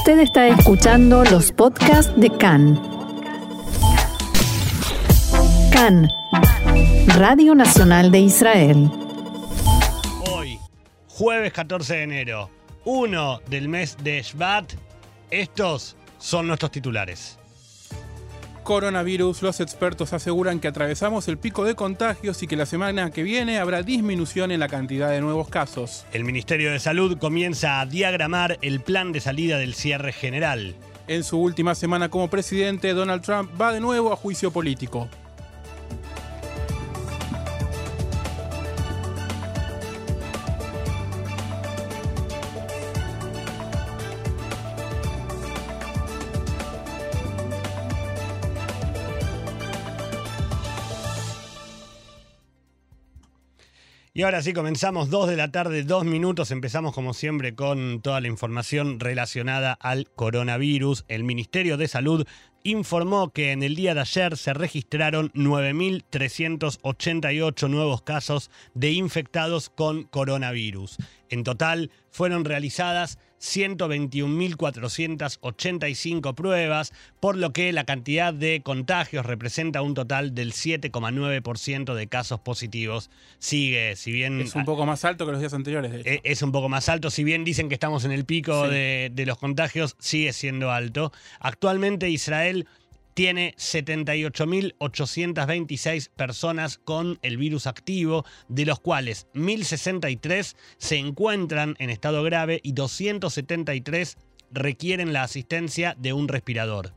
Usted está escuchando los podcasts de CAN. CAN, Radio Nacional de Israel. Hoy, jueves 14 de enero, 1 del mes de Shvat, estos son nuestros titulares. Coronavirus, los expertos aseguran que atravesamos el pico de contagios y que la semana que viene habrá disminución en la cantidad de nuevos casos. El Ministerio de Salud comienza a diagramar el plan de salida del cierre general. En su última semana como presidente, Donald Trump va de nuevo a juicio político. Y ahora sí, comenzamos dos de la tarde, dos minutos. Empezamos como siempre con toda la información relacionada al coronavirus. El Ministerio de Salud informó que en el día de ayer se registraron 9.388 nuevos casos de infectados con coronavirus. En total fueron realizadas 121.485 pruebas, por lo que la cantidad de contagios representa un total del 7,9% de casos positivos. Sigue, si bien... Es un poco más alto que los días anteriores, de hecho. Eh, Es un poco más alto, si bien dicen que estamos en el pico Sí. de, de los contagios, sigue siendo alto. Actualmente Israel tiene 78.826 personas con el virus activo, de los cuales 1.063 se encuentran en estado grave y 273 requieren la asistencia de un respirador.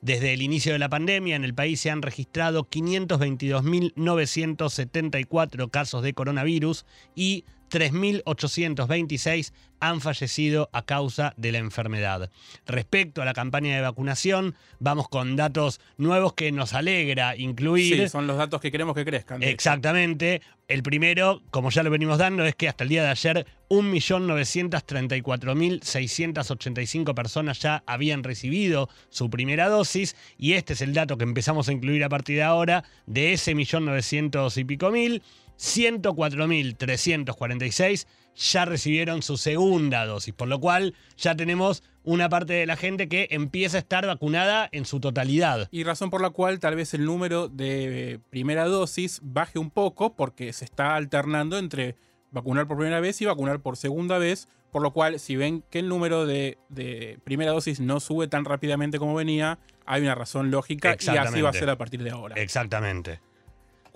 Desde el inicio de la pandemia en el país se han registrado 522.974 casos de coronavirus y 3.826 han fallecido a causa de la enfermedad. Respecto a la campaña de vacunación, vamos con datos nuevos que nos alegra incluir. Sí, son los datos que queremos que crezcan. Exactamente. El primero, como ya lo venimos dando, es que hasta el día de ayer 1.934.685 personas ya habían recibido su primera dosis y este es el dato que empezamos a incluir a partir de ahora. De ese millón novecientos y pico mil, 104.346 ya recibieron su segunda dosis, por lo cual ya tenemos una parte de la gente que empieza a estar vacunada en su totalidad. Y razón por la cual tal vez el número de eh, primera dosis baje un poco porque se está alternando entre vacunar por primera vez y vacunar por segunda vez, por lo cual si ven que el número de, de primera dosis no sube tan rápidamente como venía, hay una razón lógica y así va a ser a partir de ahora. Exactamente.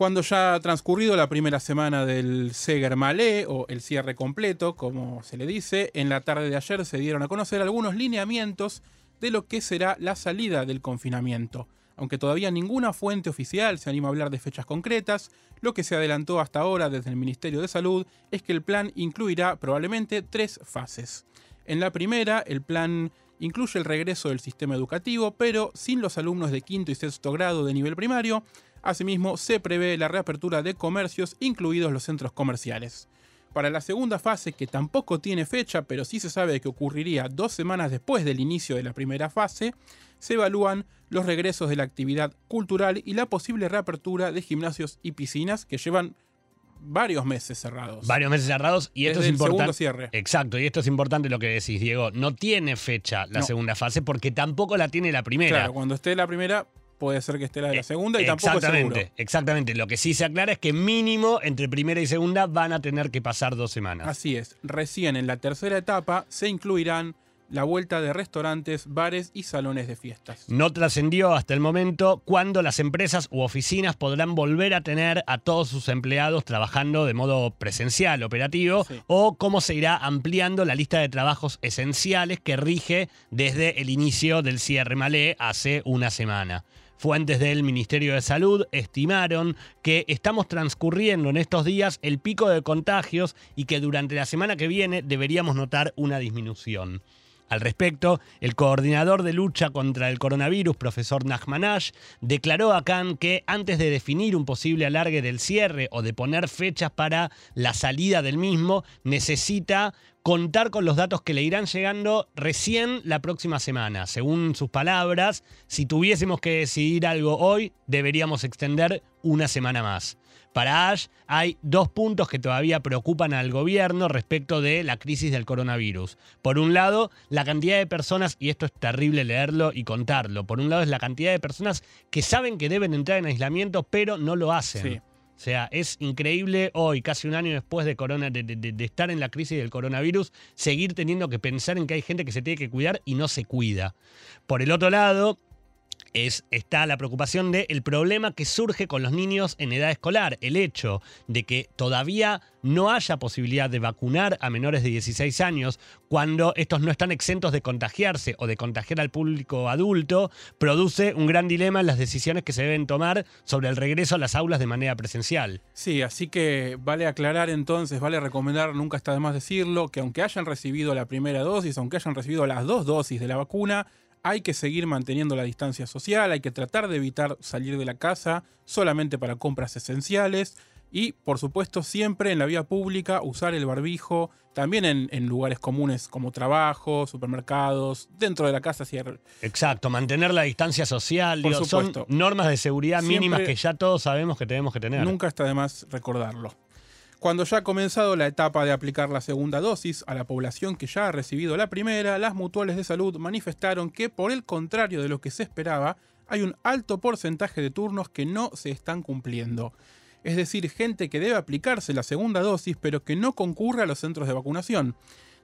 Cuando ya ha transcurrido la primera semana del Seger Malé, o el cierre completo, como se le dice, en la tarde de ayer se dieron a conocer algunos lineamientos de lo que será la salida del confinamiento. Aunque todavía ninguna fuente oficial se anima a hablar de fechas concretas, lo que se adelantó hasta ahora desde el Ministerio de Salud es que el plan incluirá probablemente tres fases. En la primera, el plan incluye el regreso del sistema educativo, pero sin los alumnos de quinto y sexto grado de nivel primario, Asimismo, se prevé la reapertura de comercios, incluidos los centros comerciales. Para la segunda fase, que tampoco tiene fecha, pero sí se sabe que ocurriría dos semanas después del inicio de la primera fase, se evalúan los regresos de la actividad cultural y la posible reapertura de gimnasios y piscinas que llevan varios meses cerrados. Varios meses cerrados y esto Desde es importante. cierre. Exacto, y esto es importante lo que decís, Diego. No tiene fecha la No. segunda fase porque tampoco la tiene la primera. Claro, cuando esté la primera, puede ser que esté la de la segunda y tampoco es seguro. exactamente. Lo que sí se aclara es que mínimo entre primera y segunda van a tener que pasar dos semanas. Así es, recién en la tercera etapa se incluirán la vuelta de restaurantes, bares y salones de fiestas. No trascendió hasta el momento cuándo las empresas u oficinas podrán volver a tener a todos sus empleados trabajando de modo presencial, operativo, Sí. o cómo se irá ampliando la lista de trabajos esenciales que rige desde el inicio del cierre malé hace una semana. Fuentes del Ministerio de Salud estimaron que estamos transcurriendo en estos días el pico de contagios y que durante la semana que viene deberíamos notar una disminución. Al respecto, el coordinador de lucha contra el coronavirus, profesor Nachmanash, declaró a Khan que antes de definir un posible alargue del cierre o de poner fechas para la salida del mismo, necesita contar con los datos que le irán llegando recién la próxima semana. Según sus palabras, si tuviésemos que decidir algo hoy, deberíamos extender una semana más. Para Ash hay dos puntos que todavía preocupan al gobierno respecto de la crisis del coronavirus. Por un lado, la cantidad de personas, y esto es terrible leerlo y contarlo, por un lado es la cantidad de personas que saben que deben entrar en aislamiento pero no lo hacen. Sí. O sea, es increíble hoy, casi un año después de, corona, de, de- de estar en la crisis del coronavirus, seguir teniendo que pensar en que hay gente que se tiene que cuidar y no se cuida. Por el otro lado, es, está la preocupación del el problema que surge con los niños en edad escolar, el hecho de que todavía no haya posibilidad de vacunar a menores de 16 años cuando estos no están exentos de contagiarse o de contagiar al público adulto, produce un gran dilema en las decisiones que se deben tomar sobre el regreso a las aulas de manera presencial. Sí, así que vale aclarar entonces, vale recomendar, nunca está de más decirlo, que aunque hayan recibido la primera dosis, aunque hayan recibido las dos dosis de la vacuna, hay que seguir manteniendo la distancia social, hay que tratar de evitar salir de la casa solamente para compras esenciales y, por supuesto, siempre en la vía pública usar el barbijo, también en, en lugares comunes como trabajo, supermercados, dentro de la casa. si hay- Exacto, mantener la distancia social, Por digo, son supuesto. normas de seguridad Siempre- mínimas que ya todos sabemos que tenemos que tener. Nunca está de más recordarlo. Cuando ya ha comenzado la etapa de aplicar la segunda dosis a la población que ya ha recibido la primera, las mutuales de salud manifestaron que, por el contrario de lo que se esperaba, hay un alto porcentaje de turnos que no se están cumpliendo. Es decir, gente que debe aplicarse la segunda dosis pero que no concurre a los centros de vacunación.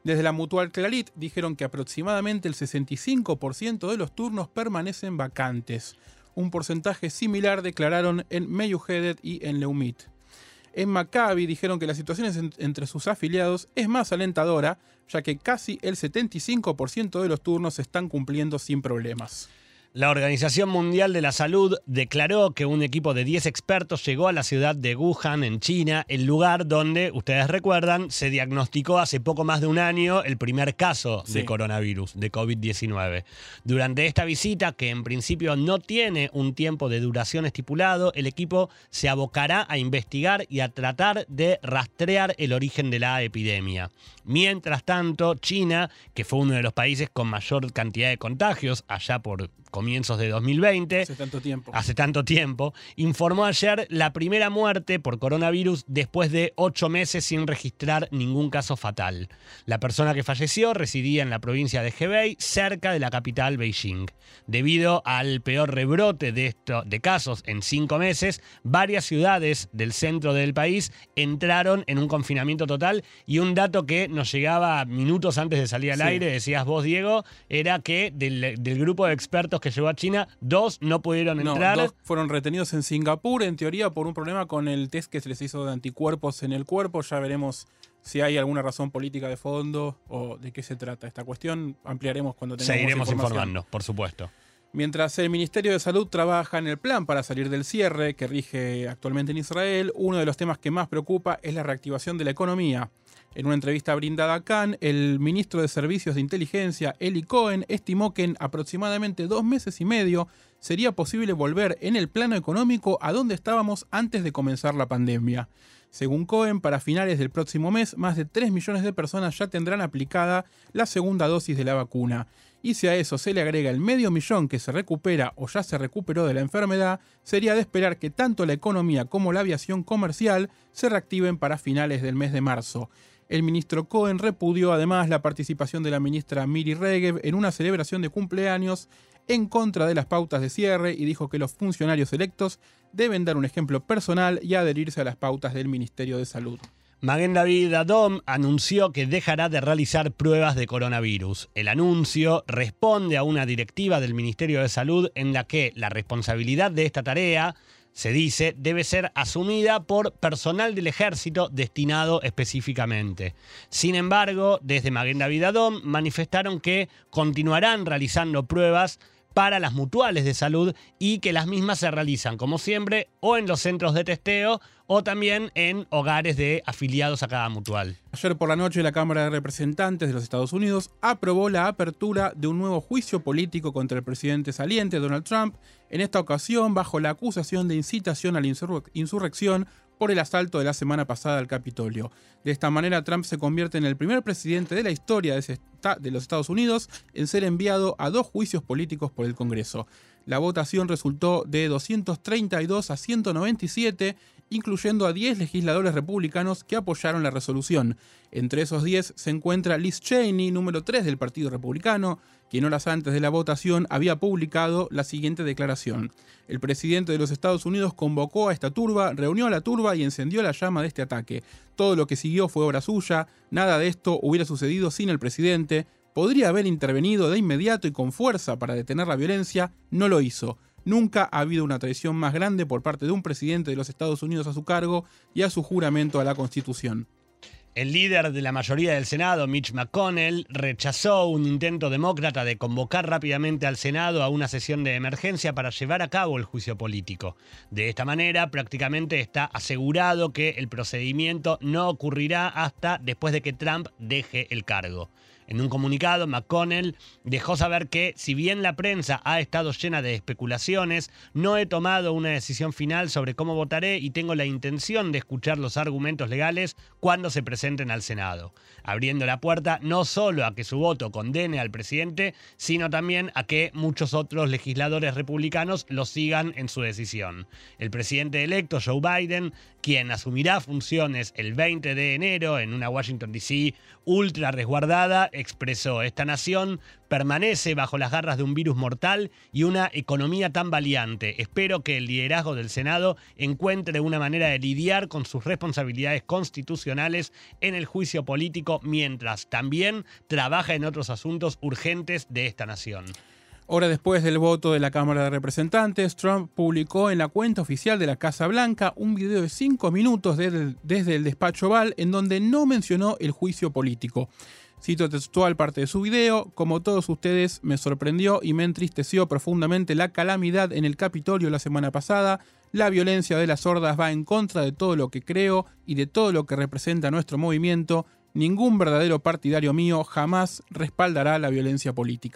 Desde la mutual Clarit dijeron que aproximadamente el 65% de los turnos permanecen vacantes. Un porcentaje similar declararon en Meyuhedet y en Leumit. En Maccabi dijeron que la situación en- entre sus afiliados es más alentadora, ya que casi el 75% de los turnos se están cumpliendo sin problemas. La Organización Mundial de la Salud declaró que un equipo de 10 expertos llegó a la ciudad de Wuhan, en China, el lugar donde, ustedes recuerdan, se diagnosticó hace poco más de un año el primer caso de coronavirus, de COVID-19. Durante esta visita, que en principio no tiene un tiempo de duración estipulado, el equipo se abocará a investigar y a tratar de rastrear el origen de la epidemia. Mientras tanto, China, que fue uno de los países con mayor cantidad de contagios allá por comienzos de 2020, Hace tanto tiempo. hace tanto tiempo, informó ayer la primera muerte por coronavirus después de ocho meses sin registrar ningún caso fatal. La persona que falleció residía en la provincia de Hebei, cerca de la capital Beijing. Debido al peor rebrote de, esto, de casos en cinco meses, varias ciudades del centro del país entraron en un confinamiento total y un dato que nos llegaba minutos antes de salir al Sí. aire, decías vos, Diego, era que del, del grupo de expertos que llegó a China, dos no pudieron No, entrar. dos fueron retenidos en Singapur, en teoría por un problema con el test que se les hizo de anticuerpos en el cuerpo. Ya veremos si hay alguna razón política de fondo o de qué se trata esta cuestión. Ampliaremos cuando tengamos Seguiremos información. informando, por supuesto. Mientras el Ministerio de Salud trabaja en el plan para salir del cierre que rige actualmente en Israel, uno de los temas que más preocupa es la reactivación de la economía. En una entrevista brindada a Cannes, el ministro de Servicios de Inteligencia, Eli Cohen, estimó que en aproximadamente dos meses y medio sería posible volver en el plano económico a donde estábamos antes de comenzar la pandemia. Según Cohen, para finales del próximo mes, más de 3 millones de personas ya tendrán aplicada la segunda dosis de la vacuna. Y si a eso se le agrega el medio millón que se recupera o ya se recuperó de la enfermedad, sería de esperar que tanto la economía como la aviación comercial se reactiven para finales del mes de marzo. El ministro Cohen repudió además la participación de la ministra Miri Regev en una celebración de cumpleaños en contra de las pautas de cierre y dijo que los funcionarios electos deben dar un ejemplo personal y adherirse a las pautas del Ministerio de Salud. Maguen David Adom anunció que dejará de realizar pruebas de coronavirus. El anuncio responde a una directiva del Ministerio de Salud en la que la responsabilidad de esta tarea, se dice, debe ser asumida por personal del ejército destinado específicamente. Sin embargo, desde Maguen David Adom manifestaron que continuarán realizando pruebas para las mutuales de salud y que las mismas se realizan, como siempre, o en los centros de testeo o también en hogares de afiliados a cada mutual. Ayer por la noche la Cámara de Representantes de los Estados Unidos aprobó la apertura de un nuevo juicio político contra el presidente saliente Donald Trump, en esta ocasión bajo la acusación de incitación a la insurrec- insurrección por el asalto de la semana pasada al Capitolio. De esta manera, Trump se convierte en el primer presidente de la historia de los Estados Unidos en ser enviado a dos juicios políticos por el Congreso. La votación resultó de 232 a 197 incluyendo a 10 legisladores republicanos que apoyaron la resolución. Entre esos 10 se encuentra Liz Cheney, número 3 del Partido Republicano, quien horas antes de la votación había publicado la siguiente declaración. El presidente de los Estados Unidos convocó a esta turba, reunió a la turba y encendió la llama de este ataque. Todo lo que siguió fue obra suya, nada de esto hubiera sucedido sin el presidente, podría haber intervenido de inmediato y con fuerza para detener la violencia, no lo hizo. Nunca ha habido una traición más grande por parte de un presidente de los Estados Unidos a su cargo y a su juramento a la Constitución. El líder de la mayoría del Senado, Mitch McConnell, rechazó un intento demócrata de convocar rápidamente al Senado a una sesión de emergencia para llevar a cabo el juicio político. De esta manera, prácticamente está asegurado que el procedimiento no ocurrirá hasta después de que Trump deje el cargo. En un comunicado, McConnell dejó saber que, si bien la prensa ha estado llena de especulaciones, no he tomado una decisión final sobre cómo votaré y tengo la intención de escuchar los argumentos legales cuando se presenten al Senado, abriendo la puerta no solo a que su voto condene al presidente, sino también a que muchos otros legisladores republicanos lo sigan en su decisión. El presidente electo, Joe Biden, quien asumirá funciones el 20 de enero en una Washington, D.C. ultra resguardada, expresó, esta nación permanece bajo las garras de un virus mortal y una economía tan valiente. Espero que el liderazgo del Senado encuentre una manera de lidiar con sus responsabilidades constitucionales en el juicio político mientras también trabaja en otros asuntos urgentes de esta nación. Hora después del voto de la Cámara de Representantes, Trump publicó en la cuenta oficial de la Casa Blanca un video de cinco minutos desde el despacho Oval en donde no mencionó el juicio político. Cito textual parte de su video, como todos ustedes me sorprendió y me entristeció profundamente la calamidad en el Capitolio la semana pasada, la violencia de las hordas va en contra de todo lo que creo y de todo lo que representa nuestro movimiento, ningún verdadero partidario mío jamás respaldará la violencia política.